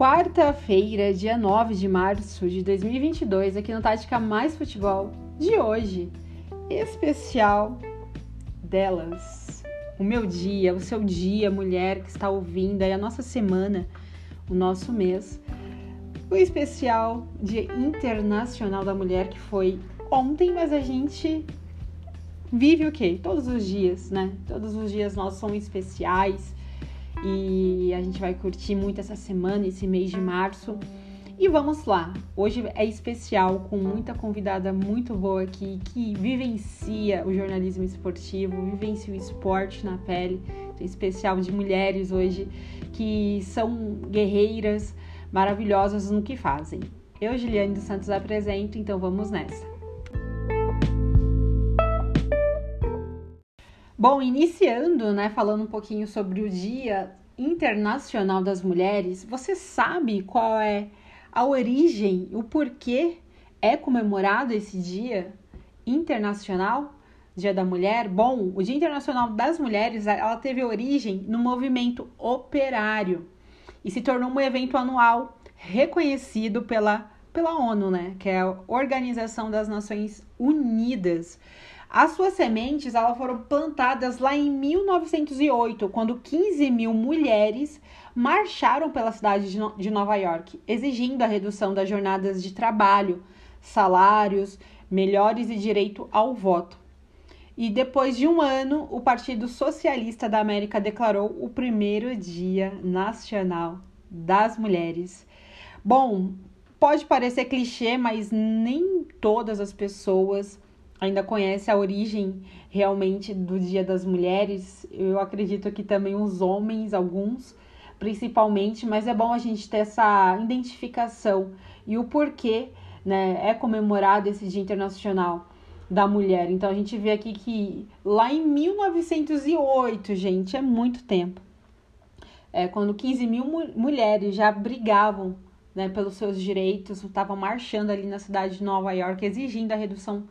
quarta-feira, dia 9 de março de 2022, aqui no Tática Mais Futebol de hoje, especial delas. O meu dia, o seu dia, mulher que está ouvindo aí a nossa semana, o nosso mês. O especial Dia Internacional da Mulher que foi ontem, mas a gente vive o quê? Todos os dias, né? Todos os dias nós somos especiais e a gente vai curtir muito essa semana, esse mês de março. E vamos lá, hoje é especial com muita convidada muito boa aqui que vivencia o jornalismo esportivo, vivencia o esporte na pele, tem especial de mulheres hoje que são guerreiras maravilhosas no que fazem. Eu, Juliane dos Santos, apresento, então vamos nessa. Bom, iniciando, né, falando um pouquinho sobre o Dia Internacional das Mulheres, você sabe qual é a origem, o porquê é comemorado esse Dia Internacional, Dia da Mulher? Bom, o Dia Internacional das Mulheres, ela teve origem no movimento operário e se tornou um evento anual reconhecido pela pela ONU, né, que é a Organização das Nações Unidas. As suas sementes elas foram plantadas lá em 1908, quando 15 mil mulheres marcharam pela cidade de Nova York, exigindo a redução das jornadas de trabalho, salários melhores e direito ao voto. E depois de um ano, o Partido Socialista da América declarou o primeiro Dia Nacional das Mulheres. Bom, pode parecer clichê, mas nem todas as pessoas ainda conhece a origem realmente do Dia das Mulheres. Eu acredito que também os homens, alguns, principalmente, mas é bom a gente ter essa identificação e o porquê né, é comemorado esse Dia Internacional da Mulher. Então a gente vê aqui que lá em 1908, gente, é muito tempo. É, quando 15 mil mulheres já brigavam né, pelos seus direitos, estavam marchando ali na cidade de Nova York, exigindo a redução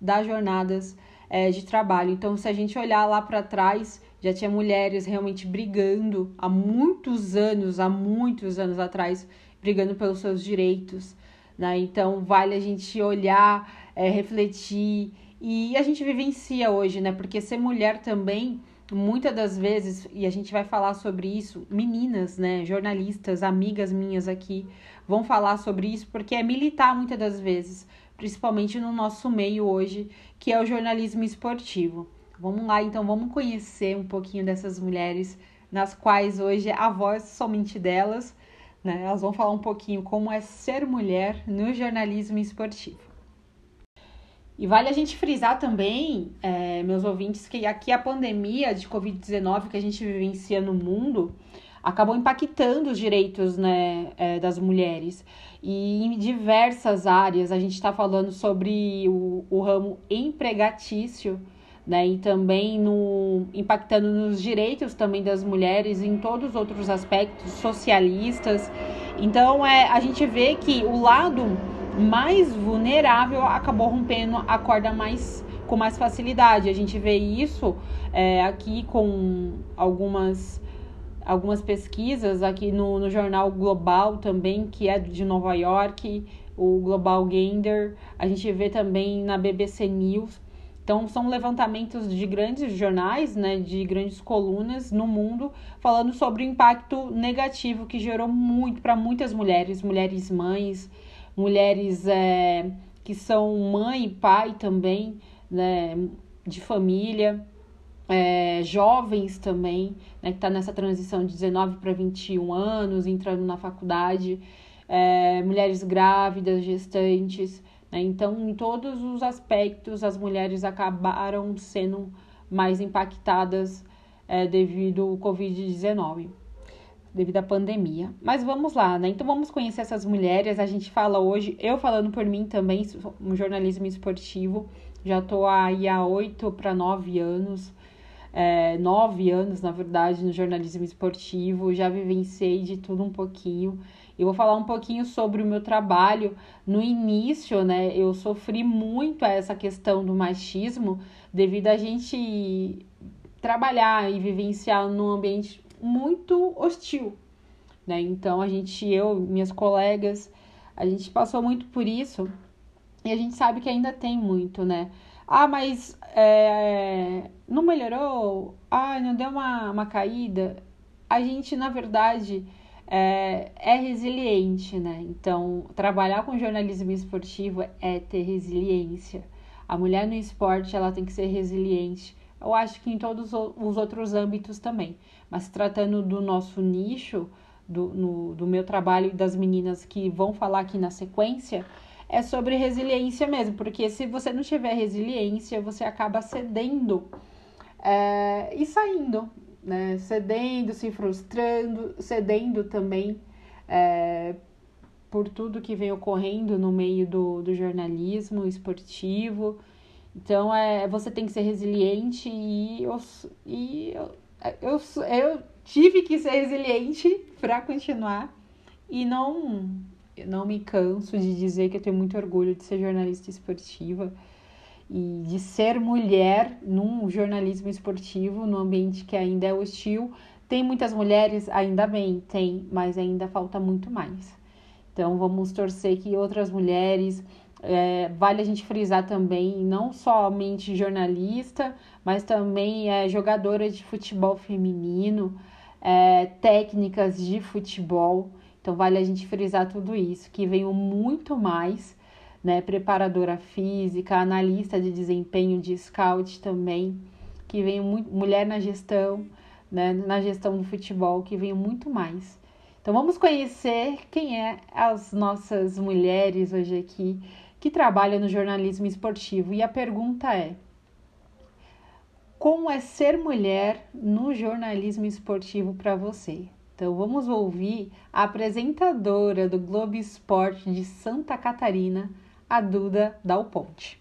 das jornadas é, de trabalho. Então, se a gente olhar lá para trás, já tinha mulheres realmente brigando há muitos anos, há muitos anos atrás, brigando pelos seus direitos. Né? Então, vale a gente olhar, é, refletir e a gente vivencia hoje, né? Porque ser mulher também muitas das vezes, e a gente vai falar sobre isso, meninas, né, jornalistas, amigas minhas aqui, vão falar sobre isso, porque é militar muitas das vezes principalmente no nosso meio hoje, que é o jornalismo esportivo. Vamos lá, então, vamos conhecer um pouquinho dessas mulheres, nas quais hoje a voz somente delas, né? Elas vão falar um pouquinho como é ser mulher no jornalismo esportivo. E vale a gente frisar também, é, meus ouvintes, que aqui a pandemia de Covid-19 que a gente vivencia no mundo acabou impactando os direitos né, é, das mulheres. E em diversas áreas, a gente está falando sobre o, o ramo empregatício, né, e também no, impactando nos direitos também das mulheres em todos os outros aspectos socialistas. Então, é, a gente vê que o lado mais vulnerável acabou rompendo a corda mais com mais facilidade. A gente vê isso é, aqui com algumas algumas pesquisas aqui no, no jornal Global também, que é de Nova York, o Global Gender, a gente vê também na BBC News. Então, são levantamentos de grandes jornais, né, de grandes colunas no mundo, falando sobre o impacto negativo que gerou muito para muitas mulheres, mulheres mães, mulheres é, que são mãe e pai também, né, de família é, jovens também, né, que está nessa transição de 19 para 21 anos, entrando na faculdade, é, mulheres grávidas, gestantes. Né, então, em todos os aspectos, as mulheres acabaram sendo mais impactadas é, devido ao Covid-19 devido à pandemia. Mas vamos lá, né? Então vamos conhecer essas mulheres. A gente fala hoje, eu falando por mim também, um jornalismo esportivo. Já estou aí há oito para nove anos é, nove anos, na verdade, no jornalismo esportivo, já vivenciei de tudo um pouquinho. Eu vou falar um pouquinho sobre o meu trabalho. No início, né, eu sofri muito essa questão do machismo devido a gente trabalhar e vivenciar num ambiente muito hostil. né? Então a gente, eu, minhas colegas, a gente passou muito por isso e a gente sabe que ainda tem muito, né? Ah, mas é, não melhorou? Ah, não deu uma, uma caída? A gente, na verdade, é, é resiliente, né? Então, trabalhar com jornalismo esportivo é ter resiliência. A mulher no esporte, ela tem que ser resiliente. Eu acho que em todos os outros âmbitos também. Mas tratando do nosso nicho, do, no, do meu trabalho e das meninas que vão falar aqui na sequência, é sobre resiliência mesmo, porque se você não tiver resiliência, você acaba cedendo é, e saindo, né? Cedendo, se frustrando, cedendo também é, por tudo que vem ocorrendo no meio do, do jornalismo esportivo. Então, é, você tem que ser resiliente e e eu, eu, tive que ser resiliente para continuar e não não me canso de dizer que eu tenho muito orgulho de ser jornalista esportiva e de ser mulher num jornalismo esportivo, num ambiente que ainda é hostil. Tem muitas mulheres, ainda bem, tem, mas ainda falta muito mais. Então vamos torcer que outras mulheres, é, vale a gente frisar também, não somente jornalista, mas também é, jogadora de futebol feminino, é, técnicas de futebol. Então vale a gente frisar tudo isso, que venham muito mais, né? Preparadora física, analista de desempenho de scout também, que venham muito, mulher na gestão, né? Na gestão do futebol, que venham muito mais. Então vamos conhecer quem é as nossas mulheres hoje aqui que trabalham no jornalismo esportivo. E a pergunta é: como é ser mulher no jornalismo esportivo para você? Então vamos ouvir a apresentadora do Globo Esporte de Santa Catarina, a Duda Dal Ponte.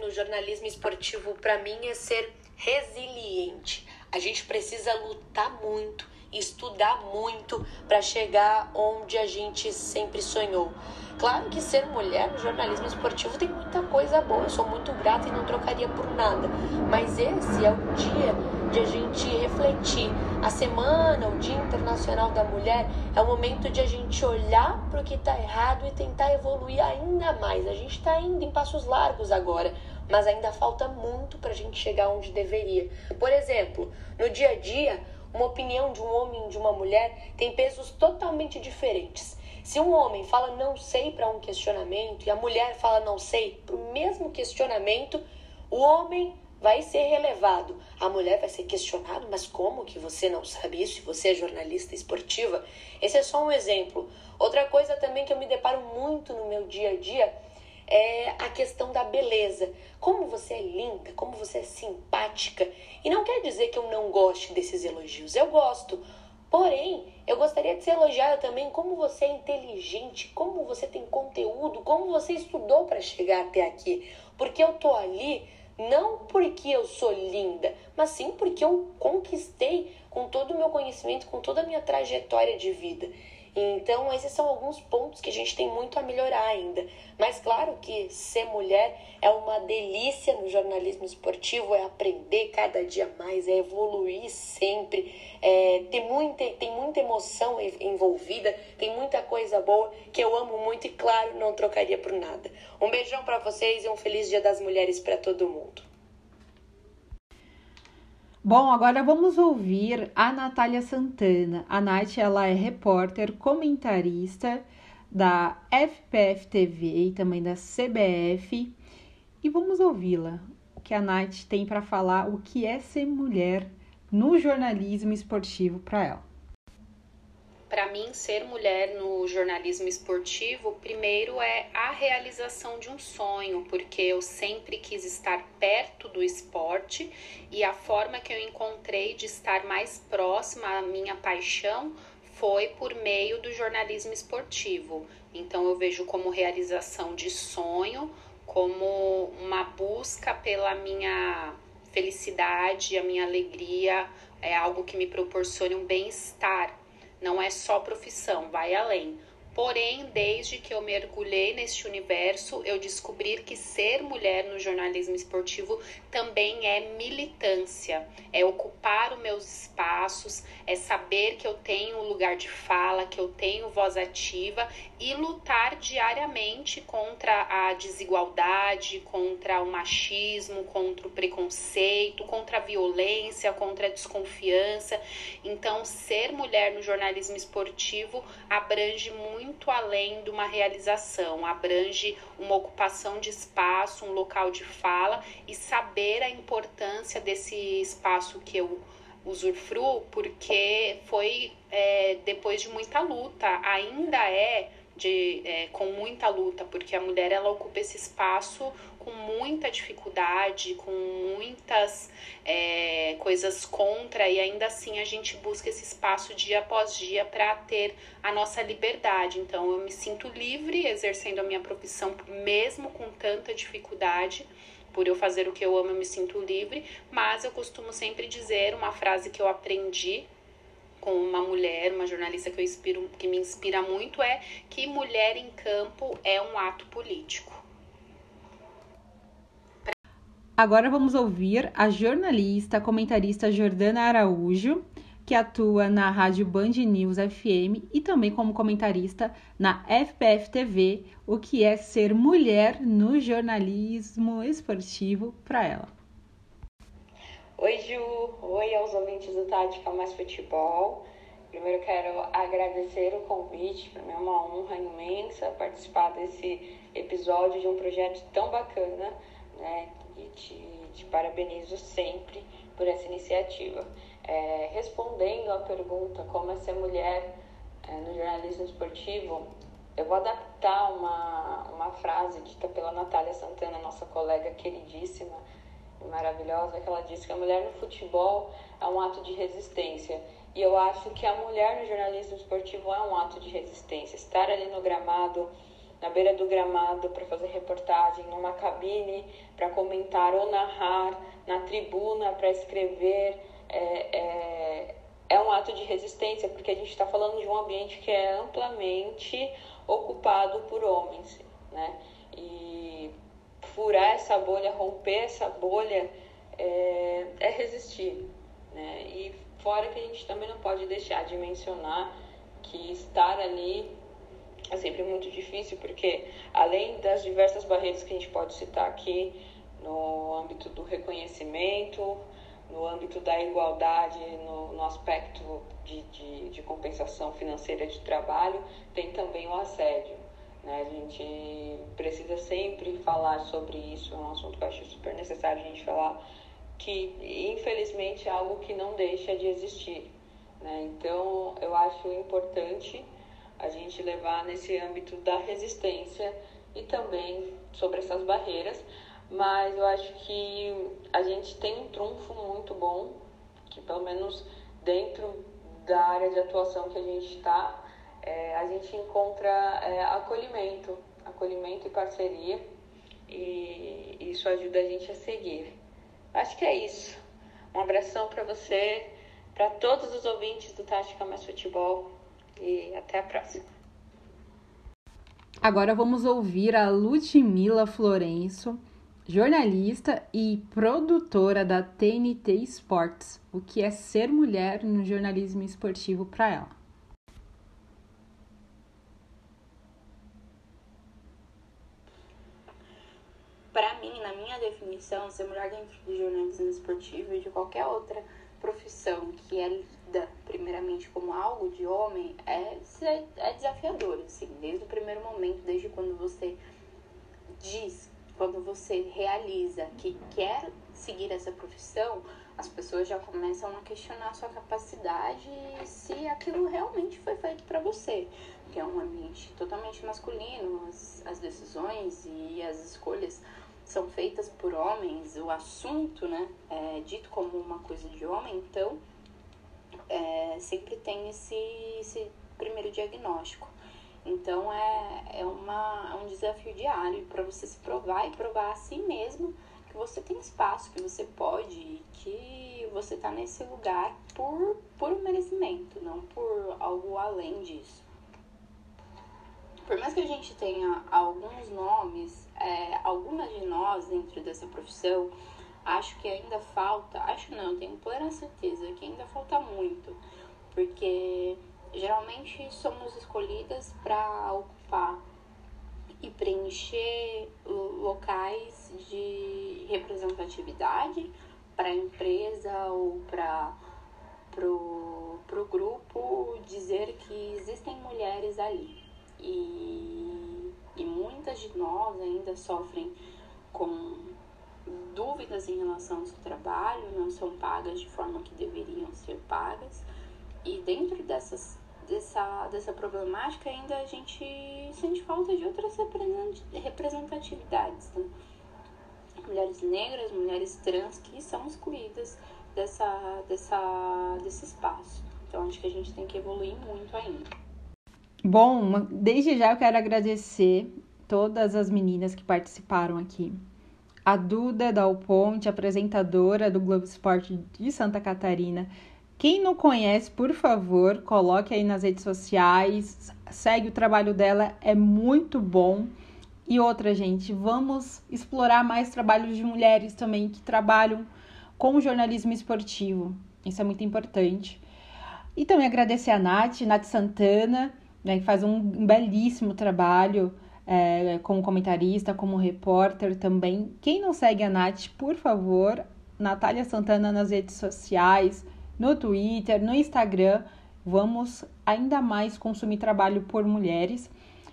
No jornalismo esportivo, para mim, é ser resiliente. A gente precisa lutar muito, estudar muito para chegar onde a gente sempre sonhou. Claro que ser mulher no jornalismo esportivo tem muita coisa boa, eu sou muito grata e não trocaria por nada. Mas esse é o dia de a gente refletir. A semana, o Dia Internacional da Mulher, é o momento de a gente olhar para o que está errado e tentar evoluir ainda mais. A gente está indo em passos largos agora, mas ainda falta muito para a gente chegar onde deveria. Por exemplo, no dia a dia, uma opinião de um homem e de uma mulher tem pesos totalmente diferentes. Se um homem fala não sei para um questionamento e a mulher fala não sei para o mesmo questionamento, o homem vai ser relevado. A mulher vai ser questionada, mas como que você não sabe isso? Você é jornalista esportiva? Esse é só um exemplo. Outra coisa também que eu me deparo muito no meu dia a dia é a questão da beleza. Como você é linda, como você é simpática. E não quer dizer que eu não goste desses elogios. Eu gosto. Porém, eu gostaria de ser elogiada também como você é inteligente, como você tem conteúdo, como você estudou para chegar até aqui. Porque eu tô ali não porque eu sou linda, mas sim porque eu conquistei com todo o meu conhecimento, com toda a minha trajetória de vida. Então, esses são alguns pontos que a gente tem muito a melhorar ainda. Mas, claro que ser mulher é uma delícia no jornalismo esportivo, é aprender cada dia mais, é evoluir sempre, é, tem, muita, tem muita emoção envolvida, tem muita coisa boa que eu amo muito e, claro, não trocaria por nada. Um beijão para vocês e um feliz Dia das Mulheres para todo mundo. Bom, agora vamos ouvir a Natália Santana. A Nath, ela é repórter, comentarista da FPF TV e também da CBF. E vamos ouvi-la. O que a Nath tem para falar, o que é ser mulher no jornalismo esportivo para ela. Para mim, ser mulher no jornalismo esportivo, primeiro é a realização de um sonho, porque eu sempre quis estar perto do esporte e a forma que eu encontrei de estar mais próxima à minha paixão foi por meio do jornalismo esportivo. Então, eu vejo como realização de sonho, como uma busca pela minha felicidade, a minha alegria, é algo que me proporcione um bem-estar não é só profissão, vai além. Porém, desde que eu mergulhei neste universo, eu descobri que ser mulher no jornalismo esportivo também é militância, é ocupar os meus espaços, é saber que eu tenho lugar de fala, que eu tenho voz ativa e lutar diariamente contra a desigualdade, contra o machismo, contra o preconceito, contra a violência, contra a desconfiança. Então, ser mulher no jornalismo esportivo abrange muito além de uma realização, abrange uma ocupação de espaço, um local de fala e saber a importância desse espaço que eu usufruo, porque foi é, depois de muita luta, ainda é de, é, com muita luta, porque a mulher ela ocupa esse espaço com muita dificuldade, com muitas é, coisas contra, e ainda assim a gente busca esse espaço dia após dia para ter a nossa liberdade. Então eu me sinto livre exercendo a minha profissão, mesmo com tanta dificuldade. Por eu fazer o que eu amo, eu me sinto livre, mas eu costumo sempre dizer uma frase que eu aprendi com uma mulher, uma jornalista que eu inspiro, que me inspira muito é que mulher em campo é um ato político. Agora vamos ouvir a jornalista, comentarista Jordana Araújo, que atua na Rádio Band News FM e também como comentarista na FPF TV, o que é ser mulher no jornalismo esportivo para ela. Oi, Ju. Oi aos ouvintes do Tática Mais Futebol. Primeiro quero agradecer o convite, para mim é uma honra imensa participar desse episódio de um projeto tão bacana, né? E te, te parabenizo sempre por essa iniciativa. É, respondendo à pergunta como é ser mulher é, no jornalismo esportivo, eu vou adaptar uma, uma frase dita pela Natália Santana, nossa colega queridíssima, maravilhosa que ela disse que a mulher no futebol é um ato de resistência. E eu acho que a mulher no jornalismo esportivo é um ato de resistência. Estar ali no gramado, na beira do gramado para fazer reportagem, numa cabine para comentar ou narrar, na tribuna para escrever, é, é, é um ato de resistência, porque a gente está falando de um ambiente que é amplamente ocupado por homens, né? E furar essa bolha, romper essa bolha, é, é resistir. Né? E fora que a gente também não pode deixar de mencionar que estar ali é sempre muito difícil, porque além das diversas barreiras que a gente pode citar aqui, no âmbito do reconhecimento, no âmbito da igualdade, no, no aspecto de, de, de compensação financeira de trabalho, tem também o assédio. Né? A gente precisa sempre falar sobre isso, é um assunto que eu acho super necessário a gente falar, que infelizmente é algo que não deixa de existir. Né? Então eu acho importante a gente levar nesse âmbito da resistência e também sobre essas barreiras, mas eu acho que a gente tem um trunfo muito bom, que pelo menos dentro da área de atuação que a gente está, é, a gente encontra é, acolhimento, acolhimento e parceria, e isso ajuda a gente a seguir. Acho que é isso. Um abração para você, para todos os ouvintes do Tática Mais Futebol e até a próxima. Agora vamos ouvir a Ludmila Florenço, jornalista e produtora da TNT Sports, o que é ser mulher no jornalismo esportivo para ela. para mim, na minha definição, ser mulher dentro do jornalismo esportivo e de qualquer outra profissão que é lida primeiramente como algo de homem é, é desafiador, assim, desde o primeiro momento, desde quando você diz, quando você realiza que quer seguir essa profissão, as pessoas já começam a questionar a sua capacidade e se aquilo realmente foi feito para você, que é um ambiente totalmente masculino, as, as decisões e as escolhas são feitas por homens, o assunto, né, é dito como uma coisa de homem, então é, sempre tem esse, esse primeiro diagnóstico. Então é, é, uma, é um desafio diário para você se provar e provar a si mesmo que você tem espaço, que você pode, que você está nesse lugar por, por merecimento, não por algo além disso. Por mais que a gente tenha alguns nomes é, algumas de nós dentro dessa profissão, acho que ainda falta, acho não, tenho plena certeza que ainda falta muito, porque geralmente somos escolhidas para ocupar e preencher locais de representatividade para a empresa ou para o grupo dizer que existem mulheres ali. E, e muitas de nós ainda sofrem com dúvidas em relação ao seu trabalho, não são pagas de forma que deveriam ser pagas. E dentro dessas, dessa, dessa problemática ainda a gente sente falta de outras representatividades. Né? Mulheres negras, mulheres trans que são excluídas dessa, dessa, desse espaço. Então acho que a gente tem que evoluir muito ainda. Bom, desde já eu quero agradecer todas as meninas que participaram aqui. A Duda Dal Ponte, apresentadora do Globo Esporte de Santa Catarina. Quem não conhece, por favor, coloque aí nas redes sociais, segue o trabalho dela, é muito bom. E outra, gente, vamos explorar mais trabalhos de mulheres também que trabalham com jornalismo esportivo. Isso é muito importante. E também agradecer a Nath, Nath Santana, né, que faz um belíssimo trabalho é, como comentarista, como repórter também. Quem não segue a Nath, por favor, Natália Santana nas redes sociais, no Twitter, no Instagram. Vamos ainda mais consumir trabalho por mulheres.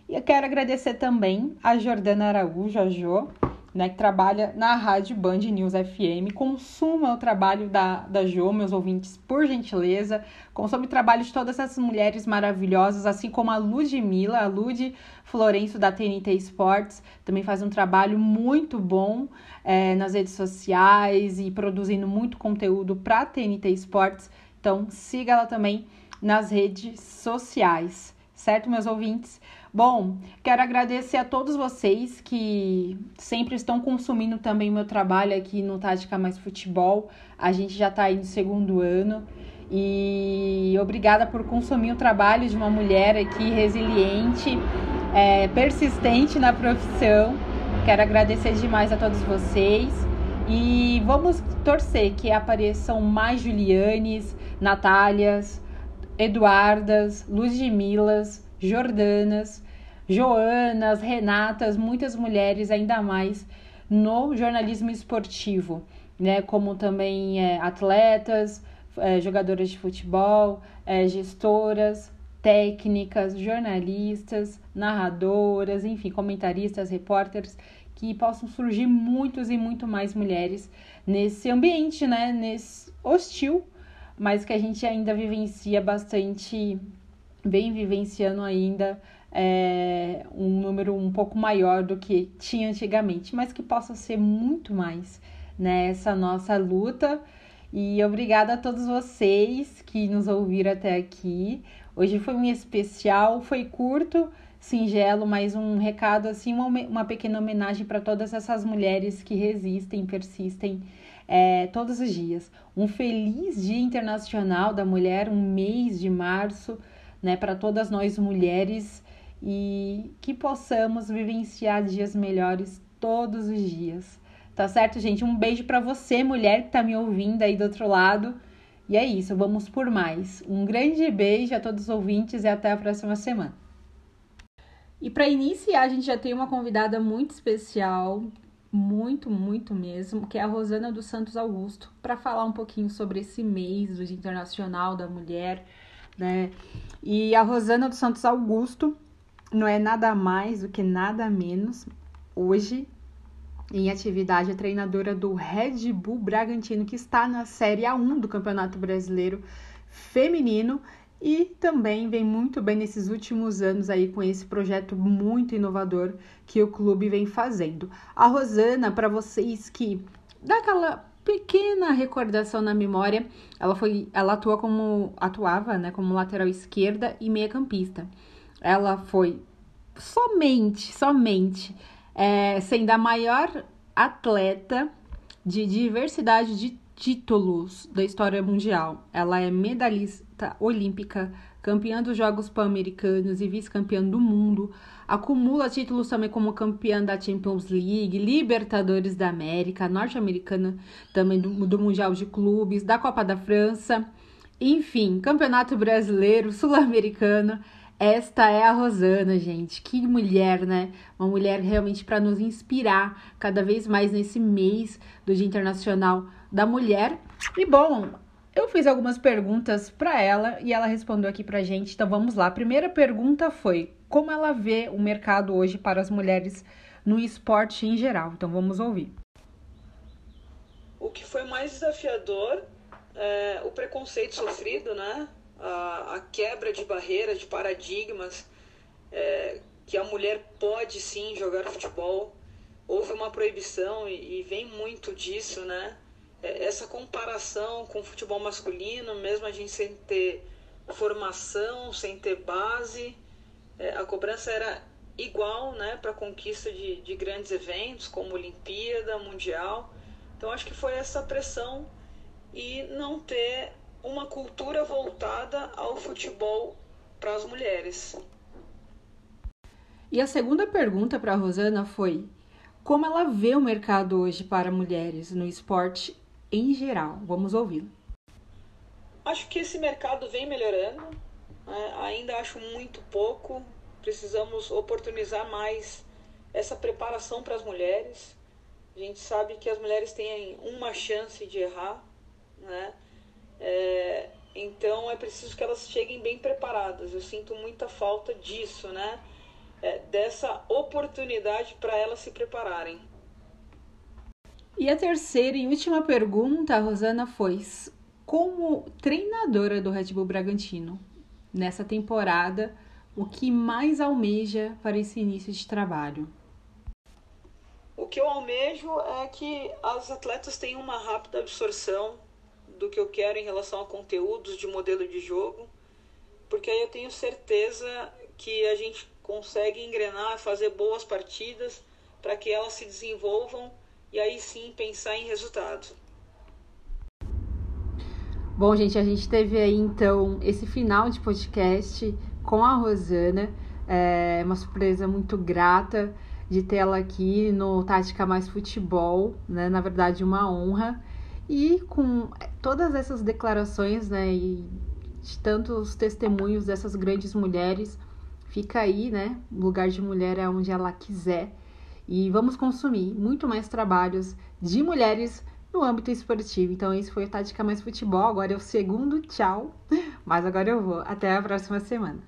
E eu quero agradecer também a Jordana Araújo, a Jo, né, que trabalha na Rádio Band News FM. Consuma o trabalho da, da Jo, meus ouvintes, por gentileza. Consome o trabalho de todas essas mulheres maravilhosas, assim como a Ludmilla, a Lud Florencio da TNT Sports, também faz um trabalho muito bom é, nas redes sociais e produzindo muito conteúdo para TNT Sports. Então, siga ela também nas redes sociais, certo, meus ouvintes? Bom, quero agradecer a todos vocês que sempre estão consumindo também o meu trabalho aqui no Tática Mais Futebol. A gente já está aí no segundo ano. E obrigada por consumir o trabalho de uma mulher aqui resiliente, é, persistente na profissão. Quero agradecer demais a todos vocês. E vamos torcer que apareçam mais Julianes, Natálias, Eduardas, Ludmilas, Jordanas Joanas, Renatas, muitas mulheres ainda mais no jornalismo esportivo, né? Como também é, atletas, é, jogadoras de futebol, é, gestoras, técnicas, jornalistas, narradoras, enfim, comentaristas, repórteres, que possam surgir muitos e muito mais mulheres nesse ambiente, né? Nesse hostil, mas que a gente ainda vivencia bastante, bem vivenciando ainda é, um número um pouco maior do que tinha antigamente, mas que possa ser muito mais nessa né, nossa luta. E obrigada a todos vocês que nos ouviram até aqui. Hoje foi um especial, foi curto, singelo, mas um recado assim, uma, uma pequena homenagem para todas essas mulheres que resistem, persistem é, todos os dias. Um feliz Dia Internacional da Mulher, um mês de março, né, para todas nós mulheres e que possamos vivenciar dias melhores todos os dias. Tá certo, gente? Um beijo para você, mulher que tá me ouvindo aí do outro lado. E é isso, vamos por mais. Um grande beijo a todos os ouvintes e até a próxima semana. E para iniciar, a gente já tem uma convidada muito especial, muito, muito mesmo, que é a Rosana dos Santos Augusto, para falar um pouquinho sobre esse mês do Internacional da Mulher, né? E a Rosana dos Santos Augusto, não é nada mais do que nada menos hoje em atividade a treinadora do Red Bull Bragantino, que está na Série A1 do Campeonato Brasileiro Feminino e também vem muito bem nesses últimos anos aí com esse projeto muito inovador que o clube vem fazendo. A Rosana, para vocês que dá aquela pequena recordação na memória, ela foi, ela atua como atuava, né, como lateral esquerda e meia-campista ela foi somente, somente é, sendo a maior atleta de diversidade de títulos da história mundial. Ela é medalhista olímpica, campeã dos Jogos Pan-Americanos e vice-campeã do mundo. Acumula títulos também como campeã da Champions League, Libertadores da América, norte-americana também do, do Mundial de Clubes, da Copa da França. Enfim, Campeonato Brasileiro, Sul-Americano. Esta é a Rosana, gente. Que mulher, né? Uma mulher realmente para nos inspirar cada vez mais nesse mês do Dia Internacional da Mulher. E bom, eu fiz algumas perguntas para ela e ela respondeu aqui pra gente. Então vamos lá. A primeira pergunta foi: como ela vê o mercado hoje para as mulheres no esporte em geral? Então vamos ouvir. O que foi mais desafiador é o preconceito sofrido, né? A, a quebra de barreiras, de paradigmas, é, que a mulher pode sim jogar futebol. Houve uma proibição e, e vem muito disso, né? É, essa comparação com o futebol masculino, mesmo a gente sem ter formação, sem ter base, é, a cobrança era igual né, para a conquista de, de grandes eventos, como Olimpíada, Mundial. Então acho que foi essa pressão e não ter uma cultura voltada ao futebol para as mulheres. E a segunda pergunta para a Rosana foi: como ela vê o mercado hoje para mulheres no esporte em geral? Vamos ouvi-la. Acho que esse mercado vem melhorando, né? ainda acho muito pouco. Precisamos oportunizar mais essa preparação para as mulheres. A gente sabe que as mulheres têm uma chance de errar, né? É, então é preciso que elas cheguem bem preparadas. Eu sinto muita falta disso, né? É, dessa oportunidade para elas se prepararem. E a terceira e última pergunta, Rosana, foi: como treinadora do Red Bull Bragantino nessa temporada, o que mais almeja para esse início de trabalho? O que eu almejo é que as atletas tenham uma rápida absorção do que eu quero em relação a conteúdos de modelo de jogo, porque aí eu tenho certeza que a gente consegue engrenar, fazer boas partidas para que elas se desenvolvam e aí sim pensar em resultados. Bom, gente, a gente teve aí então esse final de podcast com a Rosana. É uma surpresa muito grata de tê-la aqui no Tática Mais Futebol, né? Na verdade, uma honra. E com todas essas declarações, né, e de tantos testemunhos dessas grandes mulheres, fica aí, né? O lugar de mulher é onde ela quiser. E vamos consumir muito mais trabalhos de mulheres no âmbito esportivo. Então, esse foi o Tática Mais Futebol. Agora é o segundo tchau. Mas agora eu vou. Até a próxima semana.